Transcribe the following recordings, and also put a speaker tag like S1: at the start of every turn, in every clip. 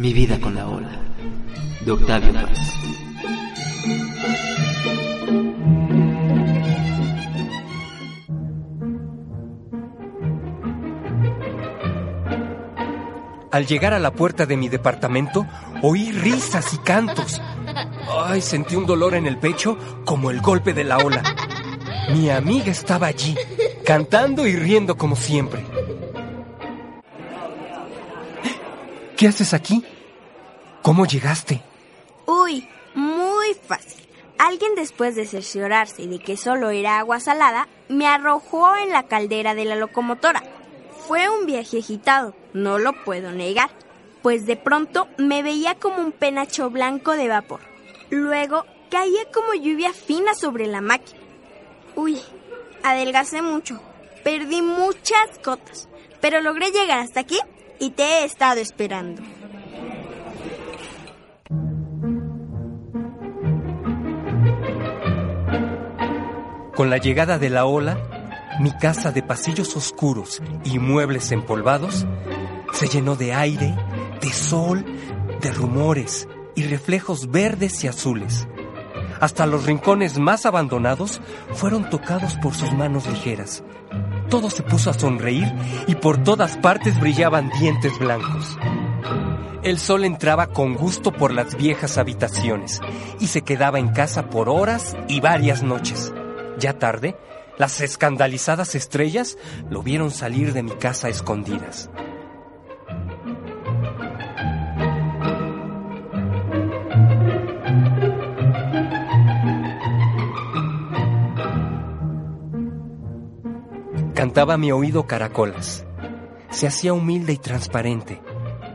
S1: Mi vida con la ola, de Octavio Paz.
S2: Al llegar a la puerta de mi departamento, oí risas y cantos. Ay, sentí un dolor en el pecho como el golpe de la ola. Mi amiga estaba allí, cantando y riendo como siempre. ¿Qué haces aquí? ¿Cómo llegaste?
S3: Uy, muy fácil. Alguien después de cerciorarse de que solo era agua salada, me arrojó en la caldera de la locomotora. Fue un viaje agitado, no lo puedo negar, pues de pronto me veía como un penacho blanco de vapor. Luego caía como lluvia fina sobre la máquina. Uy, adelgacé mucho, perdí muchas cotas, pero logré llegar hasta aquí y te he estado esperando.
S2: Con la llegada de la ola, mi casa de pasillos oscuros y muebles empolvados se llenó de aire, de sol, de rumores y reflejos verdes y azules. Hasta los rincones más abandonados fueron tocados por sus manos ligeras. Todo se puso a sonreír y por todas partes brillaban dientes blancos. El sol entraba con gusto por las viejas habitaciones y se quedaba en casa por horas y varias noches. Ya tarde, las escandalizadas estrellas lo vieron salir de mi casa escondidas. Cantaba a mi oído caracolas. Se hacía humilde y transparente,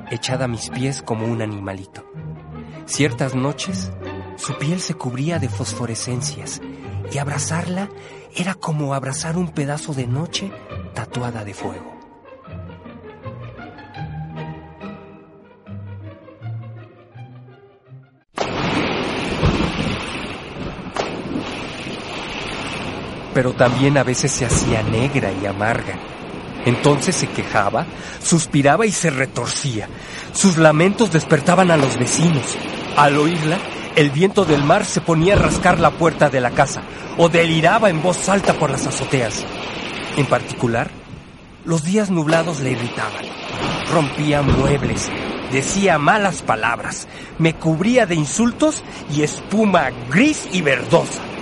S2: echada a mis pies como un animalito. Ciertas noches, su piel se cubría de fosforescencias y abrazarla era como abrazar un pedazo de noche tatuada de fuego. Pero también a veces se hacía negra y amarga. Entonces se quejaba, suspiraba y se retorcía. Sus lamentos despertaban a los vecinos. Al oírla, el viento del mar se ponía a rascar la puerta de la casa o deliraba en voz alta por las azoteas. En particular, los días nublados le irritaban. Rompía muebles, decía malas palabras, me cubría de insultos y espuma gris y verdosa.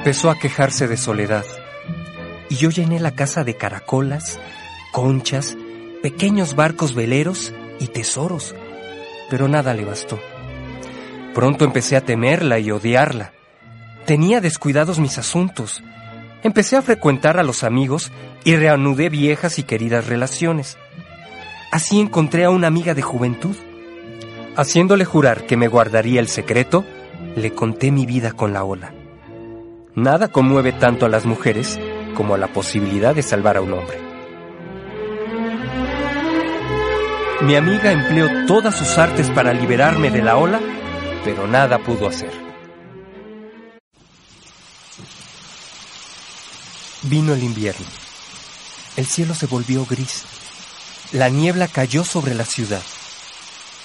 S2: Empezó a quejarse de soledad. Y yo llené la casa de caracolas, conchas, pequeños barcos veleros y tesoros. Pero nada le bastó. Pronto empecé a temerla y odiarla. Tenía descuidados mis asuntos. Empecé a frecuentar a los amigos y reanudé viejas y queridas relaciones. Así encontré a una amiga de juventud. Haciéndole jurar que me guardaría el secreto, le conté mi vida con la ola. Nada conmueve tanto a las mujeres como la posibilidad de salvar a un hombre. Mi amiga empleó todas sus artes para liberarme de la ola, pero nada pudo hacer. Vino el invierno. El cielo se volvió gris. La niebla cayó sobre la ciudad.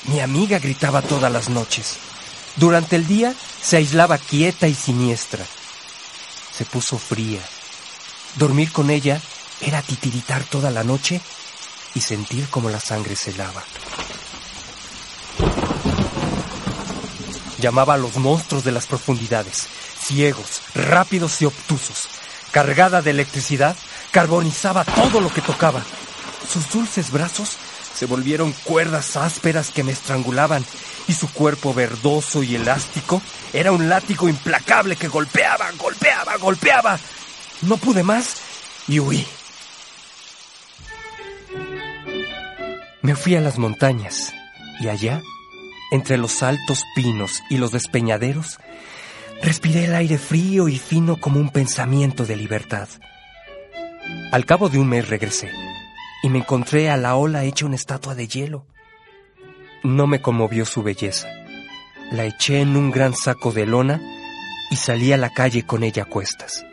S2: Mi amiga gritaba todas las noches. Durante el día se aislaba quieta y siniestra. Se puso fría. Dormir con ella era titiritar toda la noche y sentir como la sangre se lava. Llamaba a los monstruos de las profundidades, ciegos, rápidos y obtusos. Cargada de electricidad, carbonizaba todo lo que tocaba. Sus dulces brazos se volvieron cuerdas ásperas que me estrangulaban y su cuerpo verdoso y elástico era un látigo implacable que golpeaba, golpeaba, golpeaba. No pude más y huí. Me fui a las montañas y allá, entre los altos pinos y los despeñaderos, respiré el aire frío y fino como un pensamiento de libertad. Al cabo de un mes regresé y me encontré a la ola hecha una estatua de hielo. No me conmovió su belleza. La eché en un gran saco de lona y salí a la calle con ella a cuestas.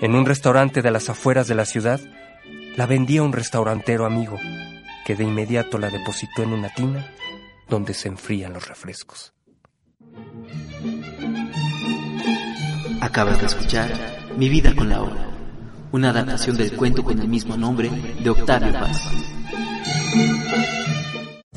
S2: En un restaurante de las afueras de la ciudad, la vendí a un restaurantero amigo, que de inmediato la depositó en una tina donde se enfrían los refrescos.
S1: Acabas de escuchar Mi vida con la ola, una adaptación del cuento con el mismo nombre de Octavio Paz.